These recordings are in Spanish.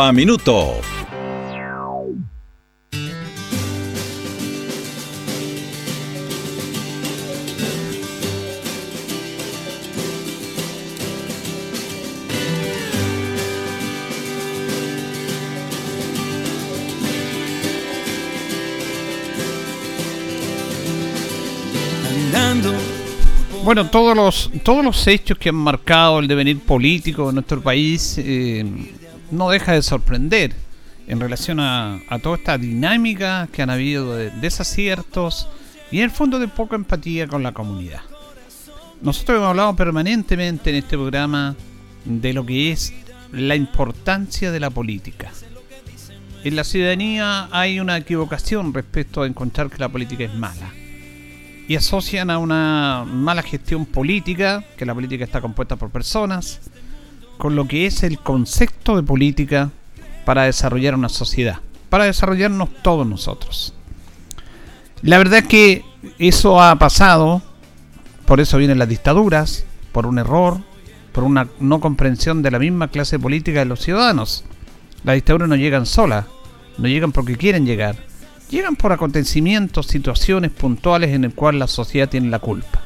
a Minuto. Bueno, todos los, todos los hechos que han marcado el devenir político de nuestro país eh, no deja de sorprender en relación a, toda esta dinámica que han habido de desaciertos y en el fondo de poca empatía con la comunidad. Nosotros hemos hablado permanentemente en este programa de lo que es la importancia de la política. En la ciudadanía hay una equivocación respecto a encontrar que la política es mala y asocian a una mala gestión política, que la política está compuesta por personas, con lo que es el concepto de política para desarrollar una sociedad, para desarrollarnos todos nosotros. La verdad es que eso ha pasado, por eso vienen las dictaduras, por un error, por una no comprensión de la misma clase política de los ciudadanos. Las dictaduras no llegan solas, no llegan porque quieren llegar, llegan por acontecimientos, situaciones puntuales en el cual la sociedad tiene la culpa.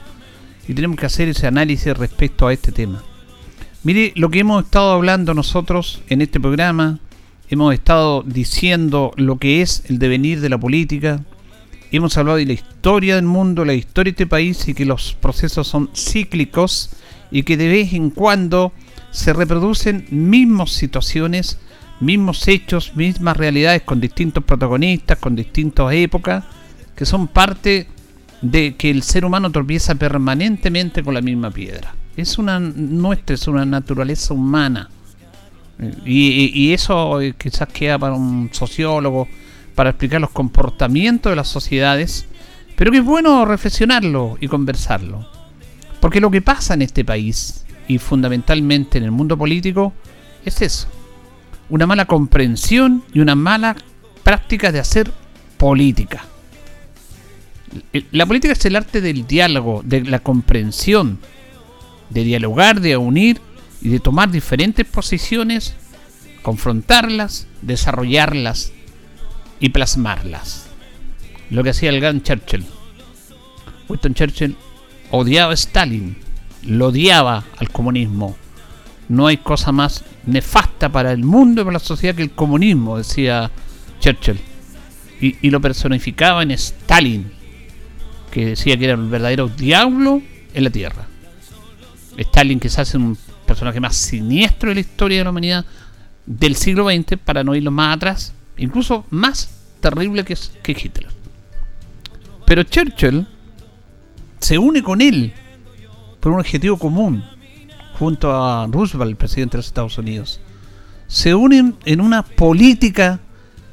Y tenemos que hacer ese análisis respecto a este tema. Mire, lo que hemos estado hablando nosotros en este programa, hemos estado diciendo lo que es el devenir de la política, hemos hablado de la historia del mundo, la historia de este país y que los procesos son cíclicos y que de vez en cuando se reproducen mismas situaciones mismos hechos, mismas realidades con distintos protagonistas, con distintas épocas, que son parte de que el ser humano tropieza permanentemente con la misma piedra. Es una nuestra, es una naturaleza humana. Y, y, eso eh, quizás queda para un sociólogo, para explicar los comportamientos de las sociedades, pero que es bueno reflexionarlo y conversarlo. Porque lo que pasa en este país, y fundamentalmente en el mundo político, es eso una mala comprensión y una mala práctica de hacer política. La política es el arte del diálogo, de la comprensión, de dialogar, de unir y de tomar diferentes posiciones, confrontarlas, desarrollarlas y plasmarlas. Lo que hacía el gran Churchill. Winston Churchill odiaba a Stalin, lo odiaba al comunismo. No hay cosa más nefasta para el mundo y para la sociedad que el comunismo, decía Churchill. Y, lo personificaba en Stalin, que decía que era el verdadero diablo en la tierra. Stalin quizás es un personaje más siniestro de la historia de la humanidad del siglo XX, para no irlo más atrás, incluso más terrible que, Hitler. Pero Churchill se une con él por un objetivo común, junto a Roosevelt, presidente de los Estados Unidos, se unen en una política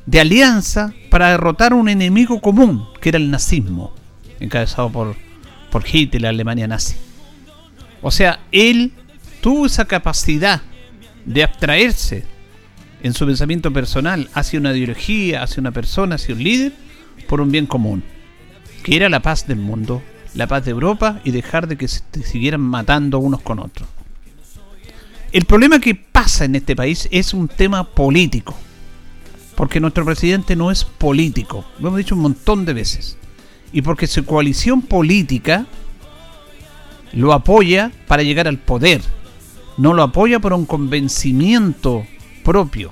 de alianza para derrotar un enemigo común, que era el nazismo, encabezado por, por Hitler, la Alemania nazi. O sea, él tuvo esa capacidad de abstraerse en su pensamiento personal hacia una ideología, hacia una persona, hacia un líder, por un bien común, que era la paz del mundo, la paz de Europa y dejar de que se siguieran matando unos con otros. El problema que pasa en este país es un tema político. Porque nuestro presidente no es político. Lo hemos dicho un montón de veces. Y porque su coalición política lo apoya para llegar al poder. No lo apoya por un convencimiento propio.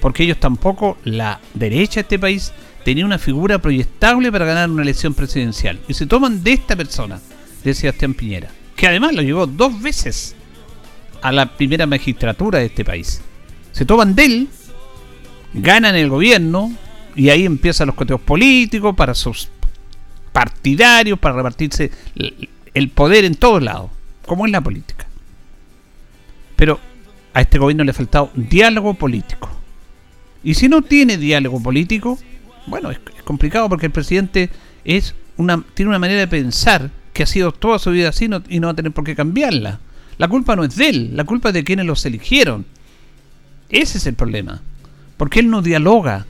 Porque ellos tampoco, la derecha de este país, tenía una figura proyectable para ganar una elección presidencial. Y se toman de esta persona, de Sebastián Piñera. Que además lo llevó dos veces a la primera magistratura de este país. Se toman de él, ganan el gobierno y ahí empiezan los coteos políticos para sus partidarios, para repartirse el poder en todos lados, como es la política. Pero a este gobierno le ha faltado diálogo político. Y si no tiene diálogo político, bueno, es, complicado porque el presidente es una, tiene una manera de pensar que ha sido toda su vida así y no va a tener por qué cambiarla. La culpa no es de él, la culpa es de quienes los eligieron. Ese es el problema. Porque él no dialoga.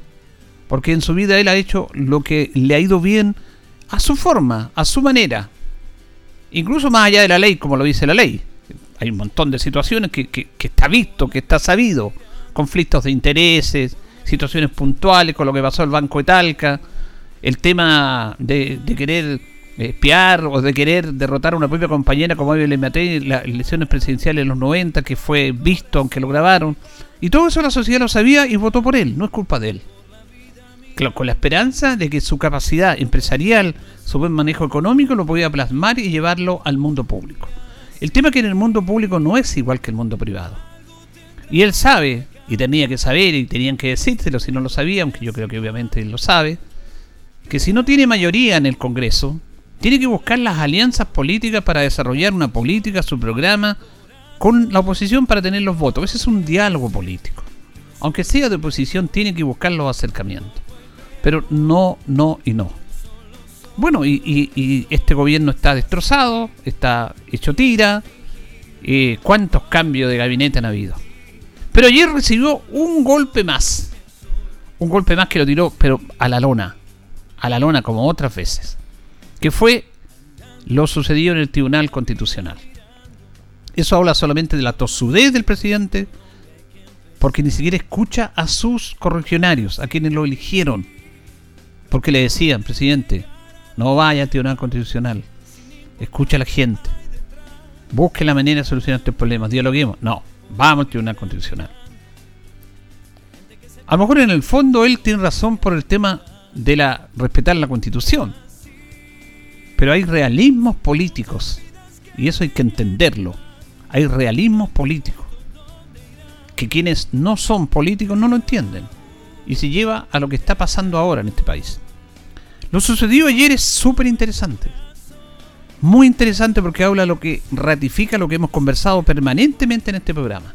Porque en su vida él ha hecho lo que le ha ido bien a su forma, a su manera. Incluso más allá de la ley, como lo dice la ley. Hay un montón de situaciones que, que, está visto, que está sabido. Conflictos de intereses, situaciones puntuales con lo que pasó el Banco de Talca, el tema de, de querer espiar o de querer derrotar a una propia compañera como Evelyn Matei en las elecciones presidenciales en los 90, que fue visto aunque lo grabaron. Y todo eso la sociedad lo sabía y votó por él, no es culpa de él. Con la esperanza de que su capacidad empresarial, su buen manejo económico lo podía plasmar y llevarlo al mundo público. El tema es que en el mundo público no es igual que el mundo privado. Y él sabe, y tenía que saber, y tenían que decírselo si no lo sabía, aunque yo creo que obviamente él lo sabe, que si no tiene mayoría en el Congreso, tiene que buscar las alianzas políticas para desarrollar una política, su programa, con la oposición para tener los votos. Ese es un diálogo político. Aunque sea de oposición, tiene que buscar los acercamientos. Pero no, no y no. Bueno, y, este gobierno está destrozado, está hecho tira. Eh, ¿Cuántos cambios de gabinete han habido? Pero ayer recibió un golpe más. Un golpe más que lo tiró, pero a la lona. A la lona como otras veces que fue lo sucedido en el Tribunal Constitucional. Eso habla solamente de la tosudez del presidente, porque ni siquiera escucha a sus correligionarios, a quienes lo eligieron, porque le decían, presidente, no vaya al Tribunal Constitucional, escucha a la gente, busque la manera de solucionar estos problemas, dialoguemos. No, vamos al Tribunal Constitucional. A lo mejor en el fondo él tiene razón por el tema de la respetar la Constitución pero hay realismos políticos. Y eso hay que entenderlo. Hay realismos políticos. Que quienes no son políticos no lo entienden. Y se lleva a lo que está pasando ahora en este país. Lo sucedido ayer es súper interesante. Muy interesante porque habla lo que ratifica lo que hemos conversado permanentemente en este programa.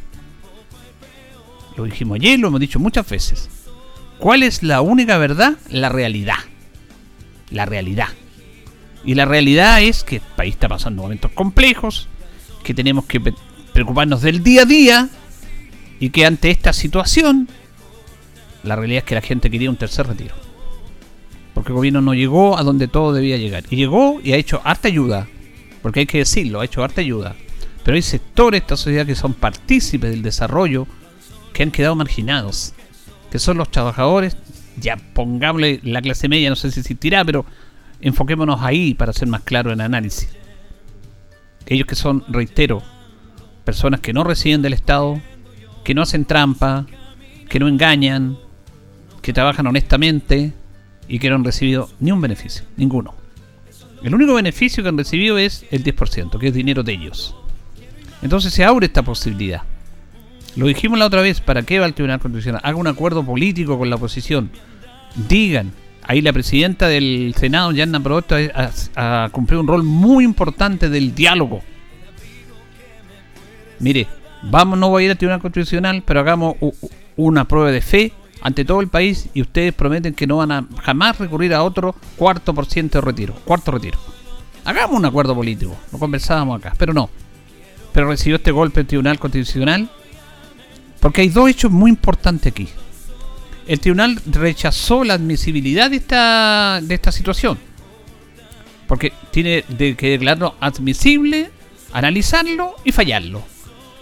Lo dijimos ayer, lo hemos dicho muchas veces. ¿Cuál es la única verdad? La realidad. La realidad. Y la realidad es que el país está pasando momentos complejos, que tenemos que preocuparnos del día a día y que ante esta situación la realidad es que la gente quería un tercer retiro. Porque el gobierno no llegó a donde todo debía llegar. Y llegó y ha hecho harta ayuda. Porque hay que decirlo, ha hecho harta ayuda. Pero hay sectores de esta sociedad que son partícipes del desarrollo que han quedado marginados. Que son los trabajadores, ya pongámosle la clase media, no sé si existirá, pero enfoquémonos ahí para ser más claro en el análisis. Ellos que son, reitero, personas que no residen del Estado, que no hacen trampa, que no engañan, que trabajan honestamente y que no han recibido ni un beneficio, ninguno. El único beneficio que han recibido es el 10%, que es dinero de ellos. Entonces se abre esta posibilidad. Lo dijimos la otra vez, ¿para qué va el Tribunal Constitucional? Haga un acuerdo político con la oposición. Digan, ahí la presidenta del Senado, Yanna Probosto, ha, cumplido un rol muy importante del diálogo. Mire, vamos, no voy a ir al Tribunal Constitucional, pero hagamos una prueba de fe ante todo el país y ustedes prometen que no van a jamás recurrir a otro cuarto por ciento de retiro. Cuarto retiro. Hagamos un acuerdo político. Lo conversábamos acá, pero no. Pero recibió este golpe el Tribunal Constitucional porque hay dos hechos muy importantes aquí el tribunal rechazó la admisibilidad de esta, de esta situación. Porque tiene de que declararlo admisible, analizarlo y fallarlo.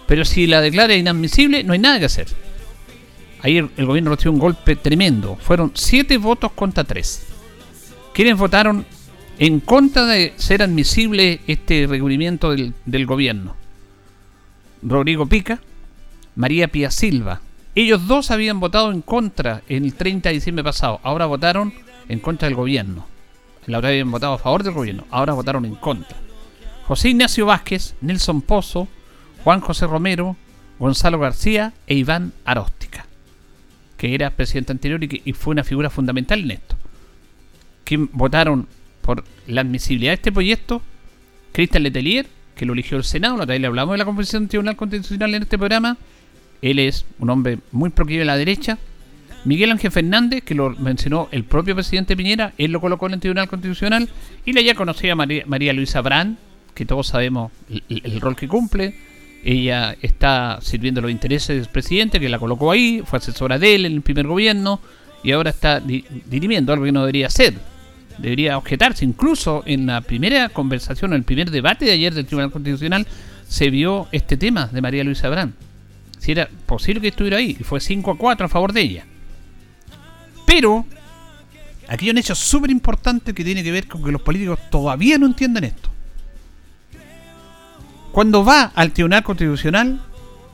Pero si la declara inadmisible, no hay nada que hacer. Ahí el, gobierno recibió un golpe tremendo. Fueron siete votos contra tres. ¿Quiénes votaron en contra de ser admisible este recubrimiento del, gobierno? Rodrigo Pica, María Pía Silva, ellos dos habían votado en contra el 30 de diciembre pasado. Ahora votaron en contra del gobierno. La otra habían votado a favor del gobierno. Ahora votaron en contra. José Ignacio Vázquez, Nelson Pozo, Juan José Romero, Gonzalo García e Iván Aróstica, que era presidente anterior y, que, fue una figura fundamental en esto. Que votaron por la admisibilidad de este proyecto, Cristian Letelier, que lo eligió el Senado, la otra vez le hablamos de la del Tribunal Constitucional en este programa. Él es un hombre muy proclive a la derecha. Miguel Ángel Fernández, que lo mencionó el propio presidente Piñera, él lo colocó en el Tribunal Constitucional. Y la ya conocía María, María Luisa Brand, que todos sabemos el, rol que cumple. Ella está sirviendo los intereses del presidente, que la colocó ahí, fue asesora de él en el primer gobierno y ahora está dirimiendo algo que no debería ser. Debería objetarse. Incluso en la primera conversación, en el primer debate de ayer del Tribunal Constitucional, se vio este tema de María Luisa Brand si era posible que estuviera ahí. Y fue 5 a 4 a favor de ella. Pero, aquí hay un hecho súper importante que tiene que ver con que los políticos todavía no entienden esto. Cuando va al Tribunal Constitucional,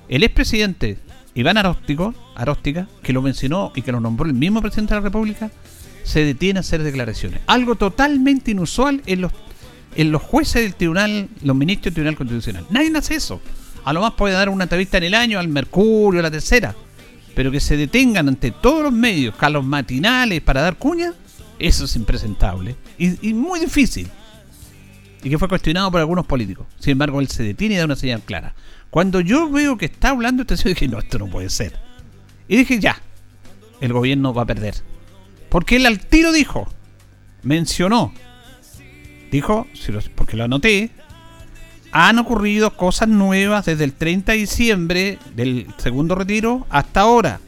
el expresidente Iván Aróstico, Aróstica, que lo mencionó y que lo nombró el mismo presidente de la República, se detiene a hacer declaraciones. Algo totalmente inusual en los, en los jueces del tribunal, los ministros del Tribunal Constitucional. Nadie hace eso. A lo más puede dar una entrevista en el año al Mercurio, a la tercera. Pero que se detengan ante todos los medios, los matinales, para dar cuña, eso es impresentable. Y, muy difícil. Y que fue cuestionado por algunos políticos. Sin embargo, él se detiene y da una señal clara. Cuando yo veo que está hablando este señor, dije, no, esto no puede ser. Y dije, ya, el gobierno va a perder. Porque él al tiro dijo, mencionó, dijo, porque lo anoté, han ocurrido cosas nuevas desde el 30 de diciembre del segundo retiro hasta ahora.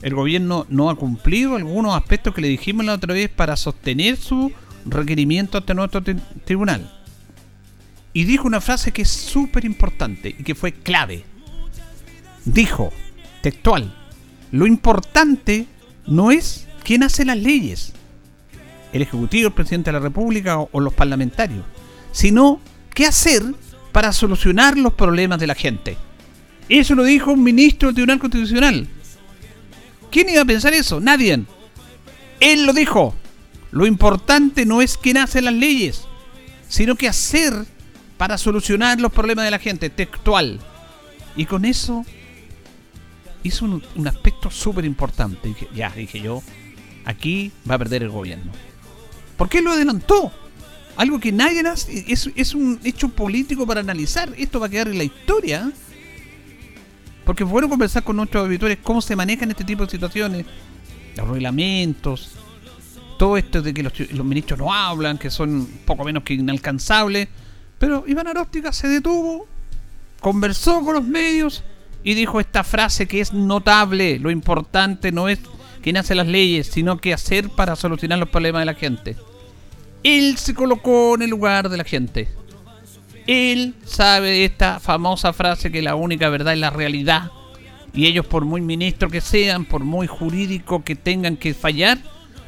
El gobierno no ha cumplido algunos aspectos que le dijimos la otra vez para sostener su requerimiento ante nuestro tribunal. Y dijo una frase que es súper importante y que fue clave. Dijo, textual, lo importante no es quién hace las leyes, el Ejecutivo, el Presidente de la República o, o los parlamentarios, sino qué hacer para solucionar los problemas de la gente. Eso lo dijo un ministro del Tribunal Constitucional. ¿Quién iba a pensar eso? Nadie. Él lo dijo. Lo importante no es quién hace las leyes, sino qué hacer para solucionar los problemas de la gente, textual. Y con eso hizo un, aspecto súper importante. Ya, dije yo, aquí va a perder el gobierno. ¿Por qué lo adelantó? Algo que nadie hace, es, es un hecho político para analizar. Esto va a quedar en la historia. Porque fue bueno conversar con nuestros auditores cómo se manejan este tipo de situaciones. Los reglamentos. Todo esto de que los, ministros no hablan, que son poco menos que inalcanzables. Pero Iván Aróstica se detuvo, conversó con los medios y dijo esta frase que es notable. Lo importante no es quién hace las leyes, sino qué hacer para solucionar los problemas de la gente. Él se colocó en el lugar de la gente. Él sabe esta famosa frase que la única verdad es la realidad. Y ellos, por muy ministro que sean, por muy jurídico que tengan que fallar,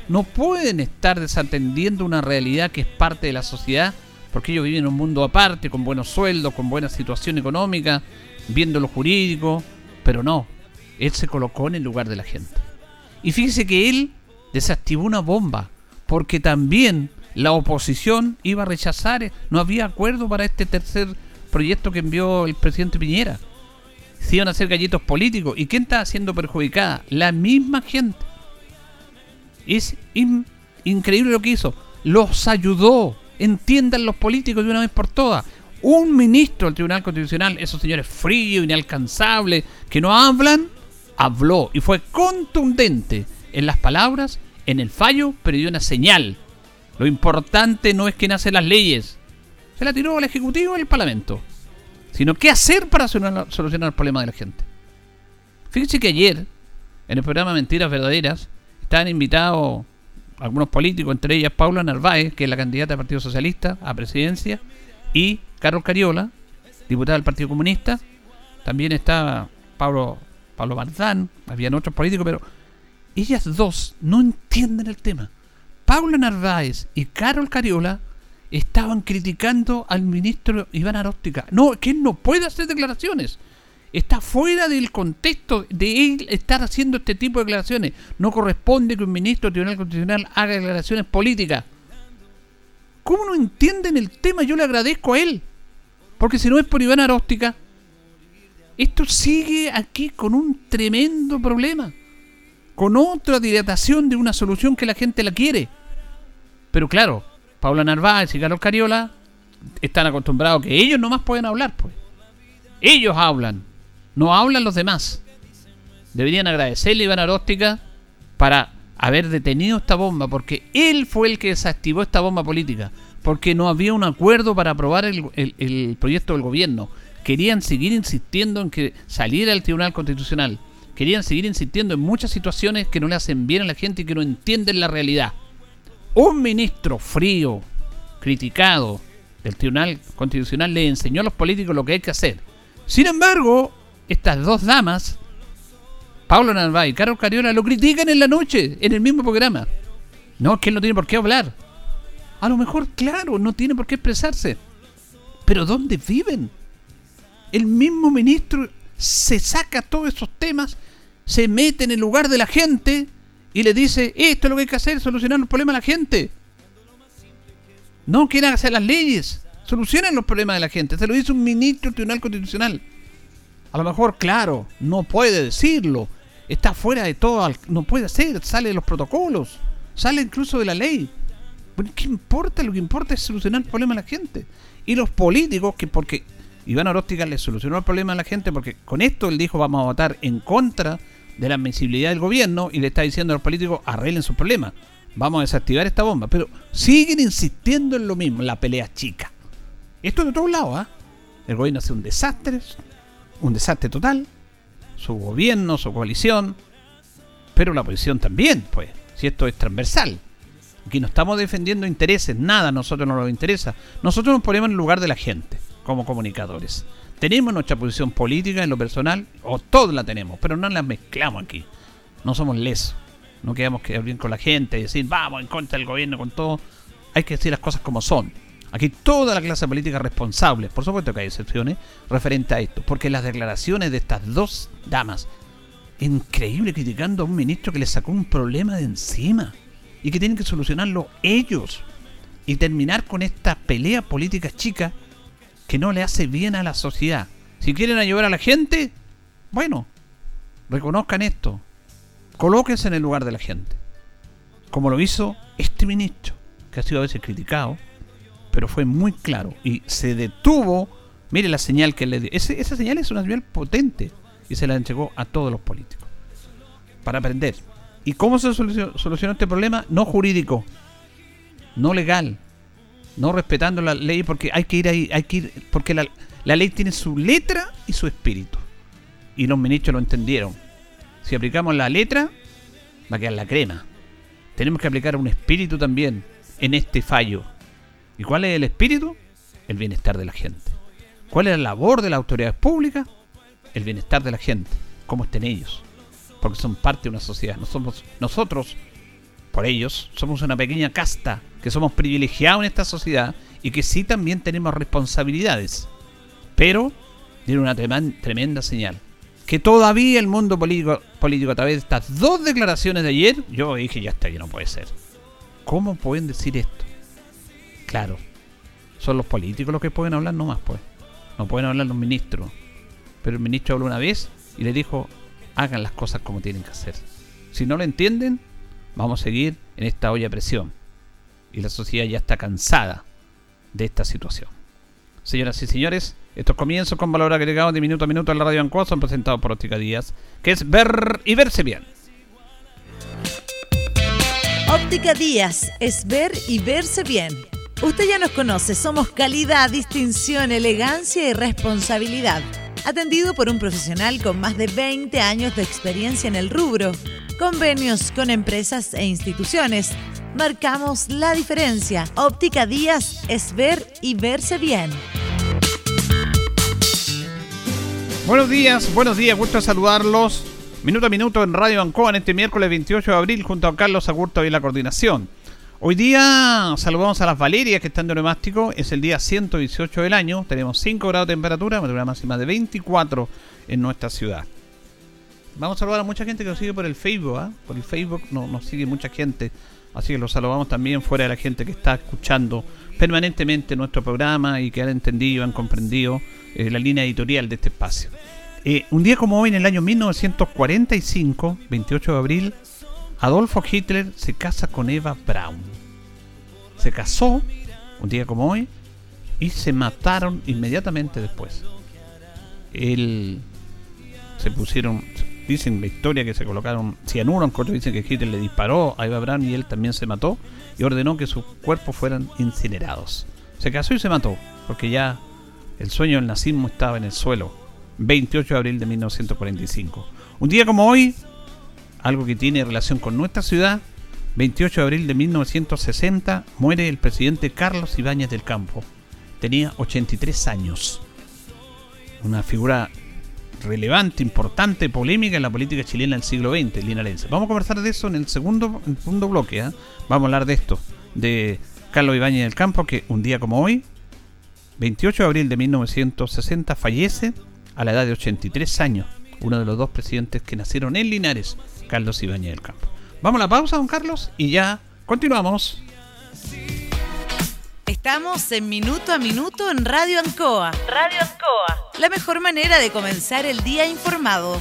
no pueden estar desatendiendo una realidad que es parte de la sociedad, porque ellos viven en un mundo aparte, con buenos sueldos, con buena situación económica, viendo lo jurídico, pero no, él se colocó en el lugar de la gente. Y fíjese que él desactivó una bomba, porque también la oposición iba a rechazar, no había acuerdo para este tercer proyecto que envió el presidente Piñera. Se iban a hacer gallitos políticos. ¿Y quién está siendo perjudicada? La misma gente. Es increíble lo que hizo. Los ayudó. Entiendan los políticos de una vez por todas. Un ministro del Tribunal Constitucional, esos señores fríos, inalcanzables, que no hablan, habló y fue contundente en las palabras, en el fallo, pero dio una señal lo importante no es quién hace las leyes. Se la tiró al Ejecutivo y al Parlamento. Sino qué hacer para solucionar, el problema de la gente. Fíjense que ayer, en el programa Mentiras Verdaderas, estaban invitados algunos políticos, entre ellas Paula Narváez, que es la candidata del Partido Socialista a presidencia, y Carlos Cariola, diputado del Partido Comunista. También estaba Pablo, Pablo Marzán, habían otros políticos, pero ellas dos no entienden el tema. Paula Narváez y Carol Cariola estaban criticando al ministro Iván Aróstica. No, que él no puede hacer declaraciones. Está fuera del contexto de él estar haciendo este tipo de declaraciones. No corresponde que un ministro del Tribunal Constitucional haga declaraciones políticas. ¿Cómo no entienden el tema? Yo le agradezco a él. Porque si no es por Iván Aróstica, esto sigue aquí con un tremendo problema con otra dilatación de una solución que la gente la quiere. Pero claro, Paula Narváez y Carlos Cariola están acostumbrados que ellos nomás pueden hablar, pues. Ellos hablan, no hablan los demás. Deberían agradecerle a Iván Aróstica para haber detenido esta bomba, porque él fue el que desactivó esta bomba política, porque no había un acuerdo para aprobar el, proyecto del gobierno. Querían seguir insistiendo en que saliera el Tribunal Constitucional. Querían seguir insistiendo en muchas situaciones que no le hacen bien a la gente y que no entienden la realidad. Un ministro frío, criticado del Tribunal Constitucional, le enseñó a los políticos lo que hay que hacer. Sin embargo, estas dos damas Pablo Narváez y Carlos Cariola lo critican en la noche, en el mismo programa. No, es que él no tiene por qué hablar. A lo mejor, claro, no tiene por qué expresarse. Pero ¿dónde viven? El mismo ministro se saca todos esos temas, se mete en el lugar de la gente y le dice, esto es lo que hay que hacer, solucionar los problemas de la gente. No quieren hacer las leyes, solucionan los problemas de la gente. Se lo dice un ministro del Tribunal Constitucional. A lo mejor, claro, no puede decirlo. Está fuera de todo, no puede hacer, sale de los protocolos, sale incluso de la ley. ¿Qué importa? Lo que importa es solucionar el problema a la gente. Y los políticos, que porque Iván Oróstica le solucionó el problema a la gente, porque con esto él dijo vamos a votar en contra de la admisibilidad del gobierno y le está diciendo a los políticos arreglen sus problemas. Vamos a desactivar esta bomba. Pero siguen insistiendo en lo mismo, la pelea chica. Esto de todos lados, ¿ah? El gobierno hace un desastre, un desastre total, su gobierno, su coalición, pero la oposición también, pues, si esto es transversal. Aquí no estamos defendiendo intereses, nada a nosotros no nos interesa. Nosotros nos ponemos en el lugar de la gente, como comunicadores. Tenemos nuestra posición política en lo personal, o todos la tenemos, pero no la mezclamos aquí. No somos lesos. No quedamos que bien con la gente y decir, vamos en contra del gobierno con todo. Hay que decir las cosas como son. Aquí toda la clase política responsable, por supuesto que hay excepciones, referente a esto, porque las declaraciones de estas dos damas, increíble criticando a un ministro que le sacó un problema de encima y que tienen que solucionarlo ellos y terminar con esta pelea política chica que no le hace bien a la sociedad. Si quieren ayudar a la gente, bueno, reconozcan esto, colóquense en el lugar de la gente, como lo hizo este ministro, que ha sido a veces criticado, pero fue muy claro y se detuvo. Mire la señal que le dio. esa señal es una señal potente y se la entregó a todos los políticos para aprender. ¿Y cómo se solucionó, este problema? No jurídico, no legal, no respetando la ley porque hay que ir ahí, hay que ir porque la, la ley tiene su letra y su espíritu. Y los ministros lo entendieron. Si aplicamos la letra, va a quedar la crema. Tenemos que aplicar un espíritu también en este fallo ¿Y cuál es el espíritu? El bienestar de la gente. ¿Cuál es la labor de las autoridades públicas? El bienestar de la gente, cómo estén ellos. Porque son parte de una sociedad. No somos nosotros, por ellos, somos una pequeña casta que somos privilegiados en esta sociedad y que sí también tenemos responsabilidades. Pero tiene una tremenda señal. Que todavía el mundo político, político a través de estas dos declaraciones de ayer, yo dije, ya está, ya no puede ser. ¿Cómo pueden decir esto? Claro, son los políticos los que pueden hablar nomás, pues. No pueden hablar los ministros. Pero el ministro habló una vez y le dijo, hagan las cosas como tienen que hacer. Si no lo entienden, vamos a seguir en esta olla de presión. Y la sociedad ya está cansada de esta situación. Señoras y señores, estos comienzos con valor agregado de minuto a minuto en la radio Ancoa son presentados por Óptica Díaz, que es ver y verse bien. Óptica Díaz es ver y verse bien Usted ya nos conoce, somos calidad, distinción, elegancia y responsabilidad. Atendido por un profesional con más de 20 años de experiencia en el rubro. Convenios con empresas e instituciones. Marcamos la diferencia. Óptica Díaz es ver y verse bien. Buenos días, buenos días, gusto saludarlos. Minuto a minuto en Radio Ancoa en este miércoles 28 de abril junto a Carlos Agurto y la coordinación. Hoy día saludamos a las Valerias que están de neumático. Es el día 118 del año. Tenemos 5 grados de temperatura, una máxima de 24 en nuestra ciudad. Vamos a saludar a mucha gente que nos sigue por el Facebook. ¿ah? Por el Facebook nos sigue mucha gente. Así que los saludamos también fuera de la gente que está escuchando permanentemente nuestro programa y que han entendido, han comprendido eh, la línea editorial de este espacio. Eh, un día como hoy, en el año 1945, 28 de abril, Adolfo Hitler se casa con Eva Braun. Se casó, un día como hoy, y se mataron inmediatamente después. Él se pusieron, dicen la historia que se colocaron cianuro, otros dicen que Hitler le disparó a Eva Braun y él también se mató y ordenó que sus cuerpos fueran incinerados. Se casó y se mató, porque ya el sueño del nazismo estaba en el suelo. 28 de abril de 1945. Un día como hoy, algo que tiene relación con nuestra ciudad, 28 de abril de 1960, muere el presidente Carlos Ibáñez del Campo. Tenía 83 años. Una figura relevante, importante, polémica en la política chilena del siglo XX, linarense. Vamos a conversar de eso en el segundo, bloque. ¿eh? Vamos a hablar de esto, de Carlos Ibáñez del Campo, que un día como hoy, 28 de abril de 1960, fallece a la edad de 83 años, uno de los dos presidentes que nacieron en Linares, Carlos Ibáñez del Campo. Vamos a la pausa, don Carlos, y ya continuamos. Estamos en Minuto a Minuto en Radio Ancoa. Radio Ancoa. La mejor manera de comenzar el día informado.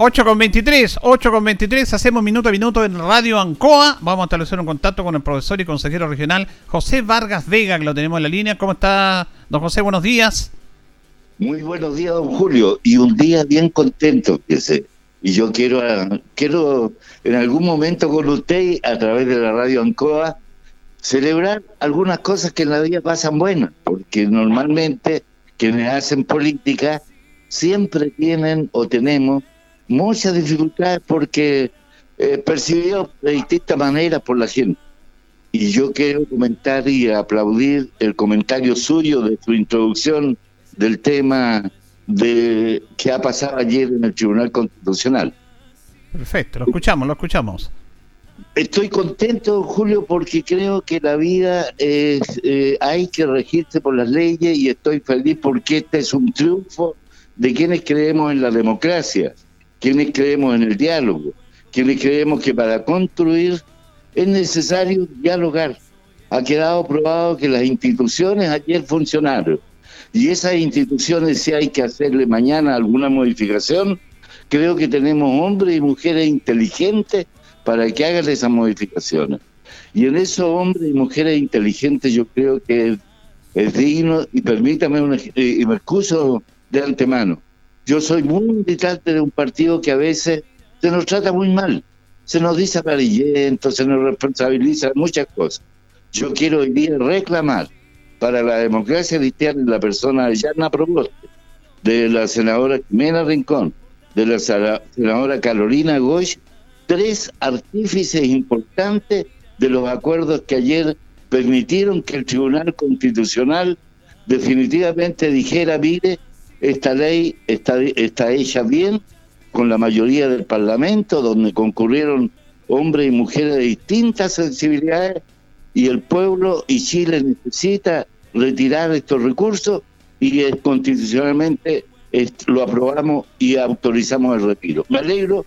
8 con 23, 8 con 23, hacemos minuto a minuto en Radio Ancoa. Vamos a establecer un contacto con el profesor y consejero regional José Vargas Vega, que lo tenemos en la línea. ¿Cómo está, don José? Buenos días. Muy buenos días, don Julio, y un día bien contento, sé. Y yo quiero, ah, quiero en algún momento con usted, a través de la radio Ancoa, celebrar algunas cosas que en la vida pasan buenas, porque normalmente quienes hacen política siempre tienen o tenemos muchas dificultades porque eh, percibido de distintas maneras por la gente. Y yo quiero comentar y aplaudir el comentario suyo de su introducción del tema de que ha pasado ayer en el Tribunal Constitucional. Perfecto, lo escuchamos, lo escuchamos. Estoy contento, Julio, porque creo que la vida es, eh, hay que regirse por las leyes y estoy feliz porque este es un triunfo de quienes creemos en la democracia, quienes creemos en el diálogo, quienes creemos que para construir es necesario dialogar. Ha quedado probado que las instituciones ayer funcionaron y esas instituciones, si hay que hacerle mañana alguna modificación, creo que tenemos hombres y mujeres inteligentes para que hagan esas modificaciones. Y en esos hombres y mujeres inteligentes yo creo que es, digno, y permítame, y me excuso de antemano, yo soy muy militante de un partido que a veces se nos trata muy mal, se nos dice amarillento, se nos responsabiliza muchas cosas. Yo quiero hoy día reclamar para la democracia cristiana la persona de Yarna Proboste, de la senadora Jimena Rincón, de la senadora Carolina Goy, tres artífices importantes de los acuerdos que ayer permitieron que el Tribunal Constitucional definitivamente dijera, mire, esta ley está, está hecha bien con la mayoría del Parlamento, donde concurrieron hombres y mujeres de distintas sensibilidades y el pueblo y Chile necesita retirar estos recursos y constitucionalmente lo aprobamos y autorizamos el retiro. Me alegro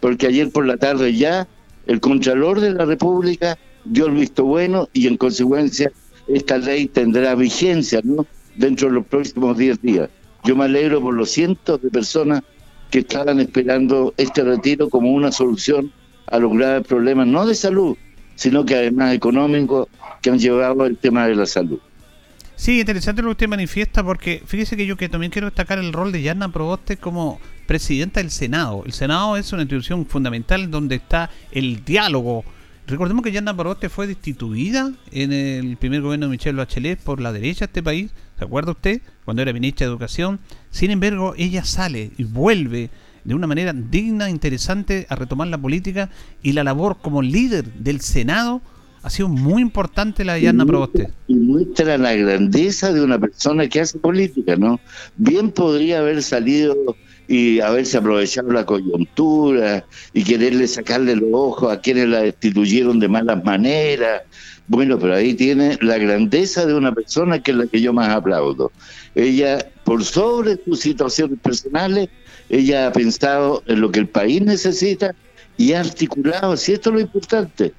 porque ayer por la tarde ya el Contralor de la República dio el visto bueno y en consecuencia esta ley tendrá vigencia dentro de los próximos 10 días. Yo me alegro por los cientos de personas que estaban esperando este retiro como una solución a los graves problemas, no de salud, sino que además económicos que han llevado el tema de la salud. Sí, interesante lo que usted manifiesta porque fíjese que yo que también quiero destacar el rol de Yana Proboste como presidenta del Senado. El Senado es una institución fundamental donde está el diálogo. Recordemos que Yana Proboste fue destituida en el primer gobierno de Michelle Bachelet por la derecha de este país, ¿se acuerda usted? Cuando era ministra de Educación. Sin embargo, ella sale y vuelve de una manera digna, interesante, a retomar la política y la labor como líder del Senado ha sido muy importante la de Yana Proboste. Y muestra la grandeza de una persona que hace política, ¿no? Bien podría haber salido y haberse aprovechado la coyuntura y quererle sacarle los ojos a quienes la destituyeron de malas maneras. Bueno, pero ahí tiene la grandeza de una persona que es la que yo más aplaudo. Ella, por sobre sus situaciones personales, ella ha pensado en lo que el país necesita y ha articulado, si esto es lo importante,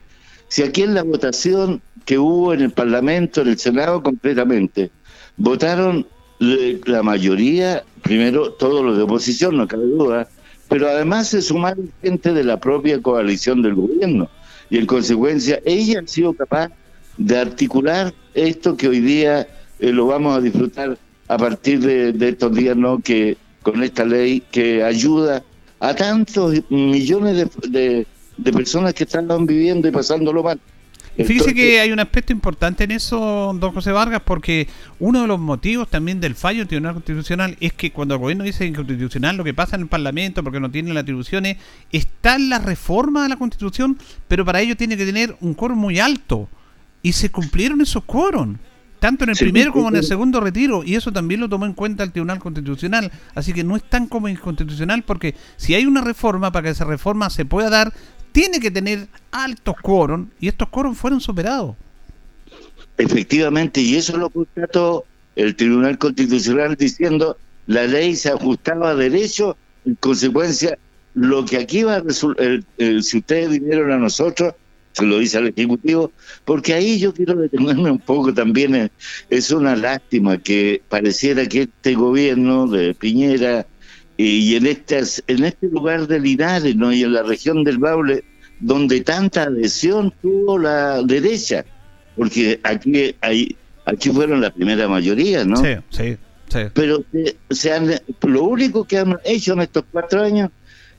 si aquí en la votación que hubo en el Parlamento, en el Senado completamente, votaron la mayoría, primero todos los de oposición, no cabe duda, pero además se sumaron gente de la propia coalición del gobierno. Y en consecuencia, ella ha sido capaz de articular esto que hoy día eh, lo vamos a disfrutar a partir de, estos días, ¿no? Que con esta ley que ayuda a tantos millones de de personas que están viviendo y pasándolo mal. Fíjese que hay un aspecto importante en eso, don José Vargas, porque uno de los motivos también del fallo del Tribunal Constitucional es que cuando el gobierno dice inconstitucional lo que pasa en el Parlamento, porque no tiene las atribuciones, está en la reforma de la Constitución, pero para ello tiene que tener un coro muy alto. Y se cumplieron esos coros tanto en el primero como en el segundo retiro, y eso también lo tomó en cuenta el Tribunal Constitucional. Así que no es tan como inconstitucional, porque si hay una reforma, para que esa reforma se pueda dar, tiene que tener altos quórum y estos quórum fueron superados. Efectivamente, y eso lo constató el Tribunal Constitucional diciendo la ley se ajustaba a derecho, en consecuencia, lo que aquí va a resultar, si ustedes vinieron a nosotros, se lo dice al Ejecutivo, porque ahí yo quiero detenerme un poco también, es una lástima que pareciera que este gobierno de Piñera y en, estas, en este lugar de Linares ¿no? y en la región del Baule, donde tanta adhesión tuvo la derecha, porque aquí hay, aquí fueron la primera mayoría, ¿no? Sí, sí, sí. Pero se, han, lo único que han hecho en estos cuatro años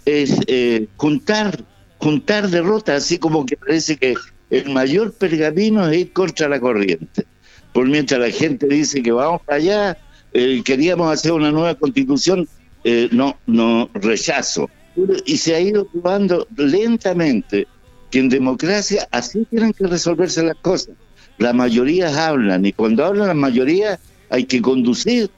es eh, juntar, juntar derrotas, así como que parece que el mayor pergamino es ir contra la corriente. Por mientras la gente dice que vamos para allá, eh, queríamos hacer una nueva constitución, eh, no, no rechazo. Y se ha ido probando lentamente que en democracia así tienen que resolverse las cosas. Las mayorías hablan y cuando hablan las mayorías hay que conducir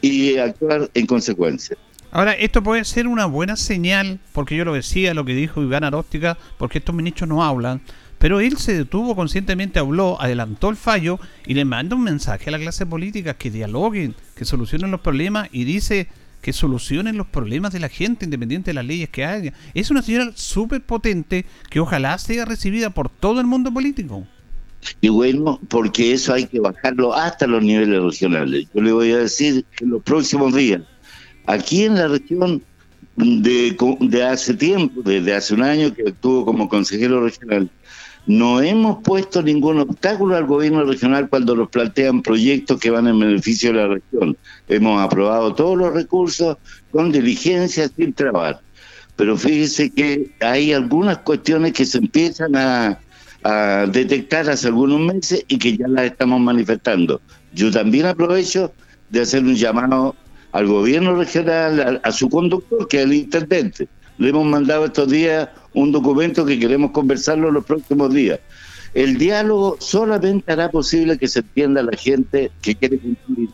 y actuar en consecuencia. Ahora, esto puede ser una buena señal, porque yo lo decía, lo que dijo Iván Aróstica, porque estos ministros no hablan, pero él se detuvo conscientemente, habló, adelantó el fallo y le manda un mensaje a la clase política que dialoguen, que solucionen los problemas y dice que solucionen los problemas de la gente independiente de las leyes que haya. Es una señal súper potente que ojalá sea recibida por todo el mundo político. Y bueno, porque eso hay que bajarlo hasta los niveles regionales. Yo le voy a decir que en los próximos días, aquí en la región de, de hace tiempo, desde hace un año que estuvo como consejero regional, no hemos puesto ningún obstáculo al gobierno regional cuando nos plantean proyectos que van en beneficio de la región. Hemos aprobado todos los recursos con diligencia, sin trabar. Pero fíjese que hay algunas cuestiones que se empiezan a, detectar hace algunos meses y que ya las estamos manifestando. Yo también aprovecho de hacer un llamado al gobierno regional, a su conductor, que es el intendente le hemos mandado estos días un documento que queremos conversarlo los próximos días. El diálogo solamente hará posible que se entienda la gente que quiere cumplir.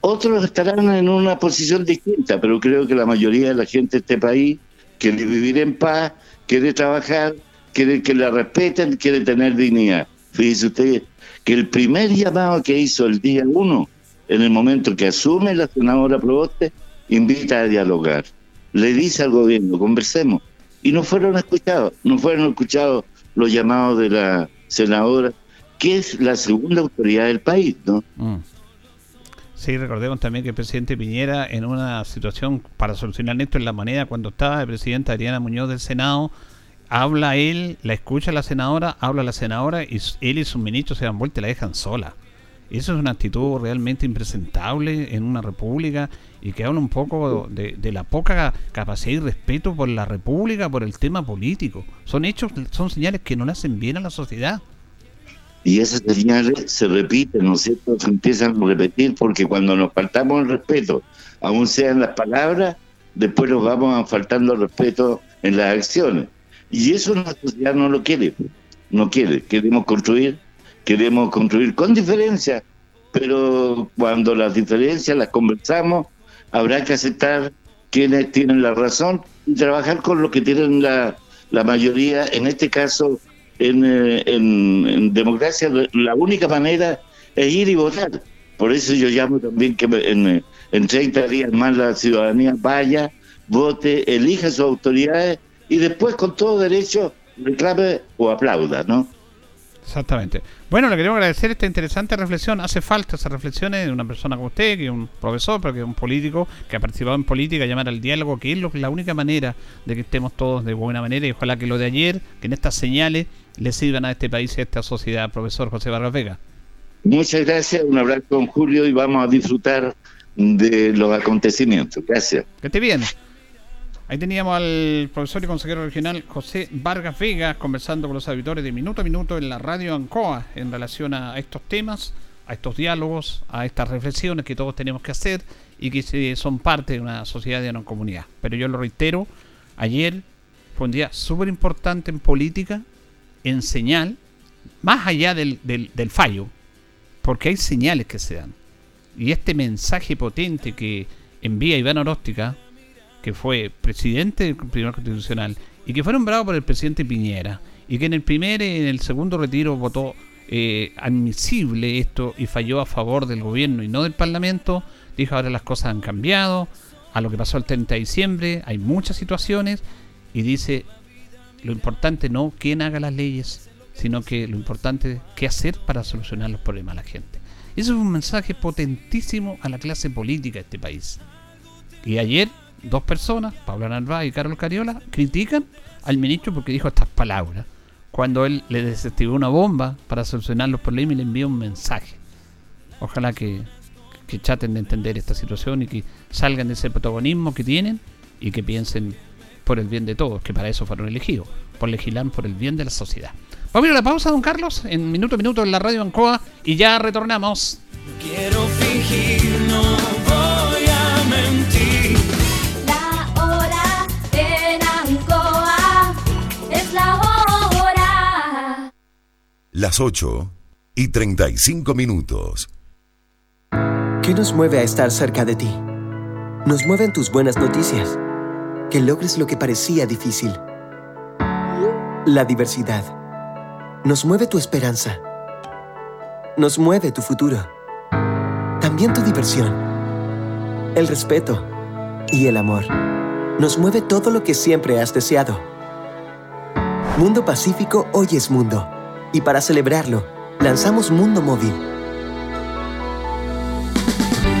Otros estarán en una posición distinta, pero creo que la mayoría de la gente de este país quiere vivir en paz, quiere trabajar, quiere que la respeten, quiere tener dignidad. Fíjese usted que el primer llamado que hizo el día uno, en el momento que asume la senadora Proboste, invita a dialogar le dice al gobierno, conversemos. Y no fueron escuchados, no fueron escuchados los llamados de la senadora, que es la segunda autoridad del país, ¿no? Mm. Sí, recordemos también que el presidente Piñera, en una situación para solucionar esto en la moneda, cuando estaba el presidente Adriana Muñoz del Senado, habla él, la escucha la senadora, habla la senadora y él y sus ministros se dan vuelta y la dejan sola. Eso es una actitud realmente impresentable en una república y que habla un poco de, la poca capacidad y respeto por la república, por el tema político. Son hechos, son señales que no le hacen bien a la sociedad y esas señales se repiten, ¿no es cierto? Se empiezan a repetir porque cuando nos faltamos el respeto, aún sean las palabras, después nos vamos faltando el respeto en las acciones. Y eso la sociedad no lo quiere, no quiere. Queremos construir, queremos construir con diferencias, pero cuando las diferencias las conversamos, habrá que aceptar quienes tienen la razón y trabajar con lo que tienen la, la mayoría, en este caso eh, en, democracia la única manera es ir y votar. Por eso yo llamo también que en, en 30 días más la ciudadanía vaya, vote, elija sus autoridades y después con todo derecho reclame o aplauda, ¿no? Exactamente. Bueno, le queremos agradecer esta interesante reflexión. Hace falta esas reflexiones de una persona como usted, que es un profesor, pero que es un político, que ha participado en política, llamar al diálogo, que es la única manera de que estemos todos de buena manera. Y ojalá que lo de ayer, que en estas señales le sirvan a este país y a esta sociedad, profesor José Vargas Vega. Muchas gracias, un abrazo con Julio y vamos a disfrutar de los acontecimientos. Gracias. Que esté bien. Ahí teníamos al profesor y consejero regional José Vargas Vega conversando con los auditores de Minuto a Minuto en la radio Ancoa en relación a estos temas, a estos diálogos, a estas reflexiones que todos tenemos que hacer y que son parte de una sociedad de una comunidad. Pero yo lo reitero, ayer fue un día súper importante en política en señal, más allá del, fallo, porque hay señales que se dan. Y este mensaje potente que envía Iván Oróstica, que fue presidente del Tribunal Constitucional y que fue nombrado por el presidente Piñera, y que en el primer y en el segundo retiro votó eh, admisible esto y falló a favor del gobierno y no del Parlamento, dijo ahora las cosas han cambiado, a lo que pasó el 30 de diciembre, hay muchas situaciones, y dice lo importante no quién haga las leyes, sino que lo importante es qué hacer para solucionar los problemas a la gente. Eso es un mensaje potentísimo a la clase política de este país. Y ayer, dos personas, Pablo Narváez y Carlos Cariola, critican al ministro porque dijo estas palabras. Cuando él le desactivó una bomba para solucionar los problemas y le envió un mensaje. Ojalá que, que traten de entender esta situación y que salgan de ese protagonismo que tienen y que piensen por el bien de todos, que para eso fueron elegidos, por legislar por el bien de la sociedad. Vamos a ir a la pausa, don Carlos, en minuto a minuto en la radio Ancoa y ya retornamos. Quiero fingir, no voy a mentir. Las 8 y 35 minutos. ¿Qué nos mueve a estar cerca de ti? Nos mueven tus buenas noticias que logres lo que parecía difícil. La diversidad. Nos mueve tu esperanza. Nos mueve tu futuro. También tu diversión. El respeto y el amor. Nos mueve todo lo que siempre has deseado. Mundo Pacífico hoy es mundo. Y para celebrarlo, lanzamos Mundo Móvil.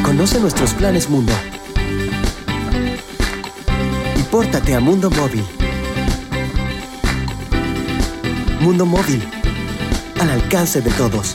Conoce nuestros planes Mundo Pórtate a Mundo Móvil. Mundo Móvil, al alcance de todos.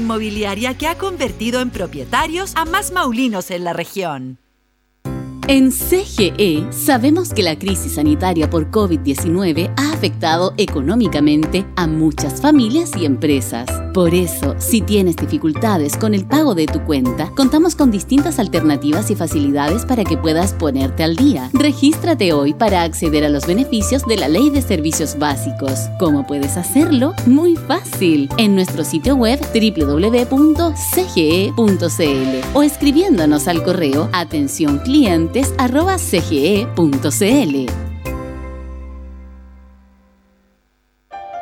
inmobiliaria que ha convertido en propietarios a más maulinos en la región. En CGE sabemos que la crisis sanitaria por COVID-19 ha afectado económicamente a muchas familias y empresas. Por eso, si tienes dificultades con el pago de tu cuenta, contamos con distintas alternativas y facilidades para que puedas ponerte al día. Regístrate hoy para acceder a los beneficios de la Ley de Servicios Básicos. ¿Cómo puedes hacerlo? Muy fácil. En nuestro sitio web www.cge.cl o escribiéndonos al correo atencionclientes.cge.cl.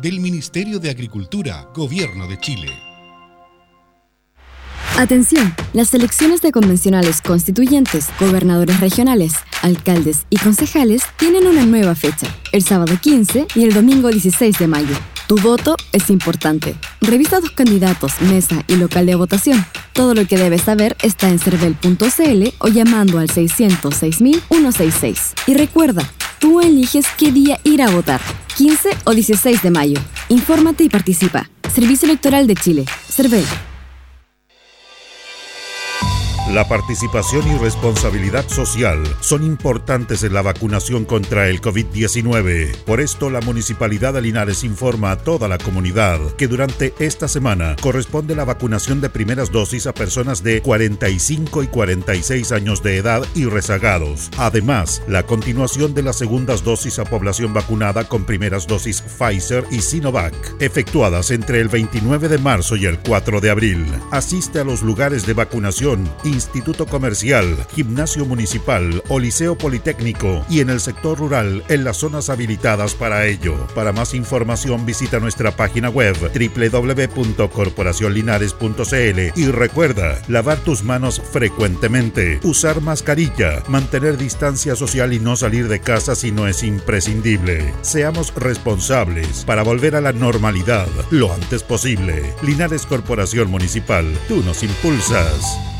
del Ministerio de Agricultura, Gobierno de Chile. Atención, las elecciones de convencionales constituyentes, gobernadores regionales, alcaldes y concejales tienen una nueva fecha, el sábado 15 y el domingo 16 de mayo. Tu voto es importante. Revisa tus candidatos, mesa y local de votación. Todo lo que debes saber está en cervel.cl o llamando al 606.166. Y recuerda, tú eliges qué día ir a votar, 15 o 16 de mayo. Infórmate y participa. Servicio Electoral de Chile. CERVEL. La participación y responsabilidad social son importantes en la vacunación contra el COVID-19. Por esto, la Municipalidad de Linares informa a toda la comunidad que durante esta semana corresponde la vacunación de primeras dosis a personas de 45 y 46 años de edad y rezagados. Además, la continuación de las segundas dosis a población vacunada con primeras dosis Pfizer y Sinovac, efectuadas entre el 29 de marzo y el 4 de abril. Asiste a los lugares de vacunación y instituto comercial, gimnasio municipal o liceo politécnico y en el sector rural en las zonas habilitadas para ello. Para más información visita nuestra página web www.corporacionlinares.cl y recuerda lavar tus manos frecuentemente, usar mascarilla, mantener distancia social y no salir de casa si no es imprescindible. Seamos responsables para volver a la normalidad lo antes posible. Linares Corporación Municipal, tú nos impulsas.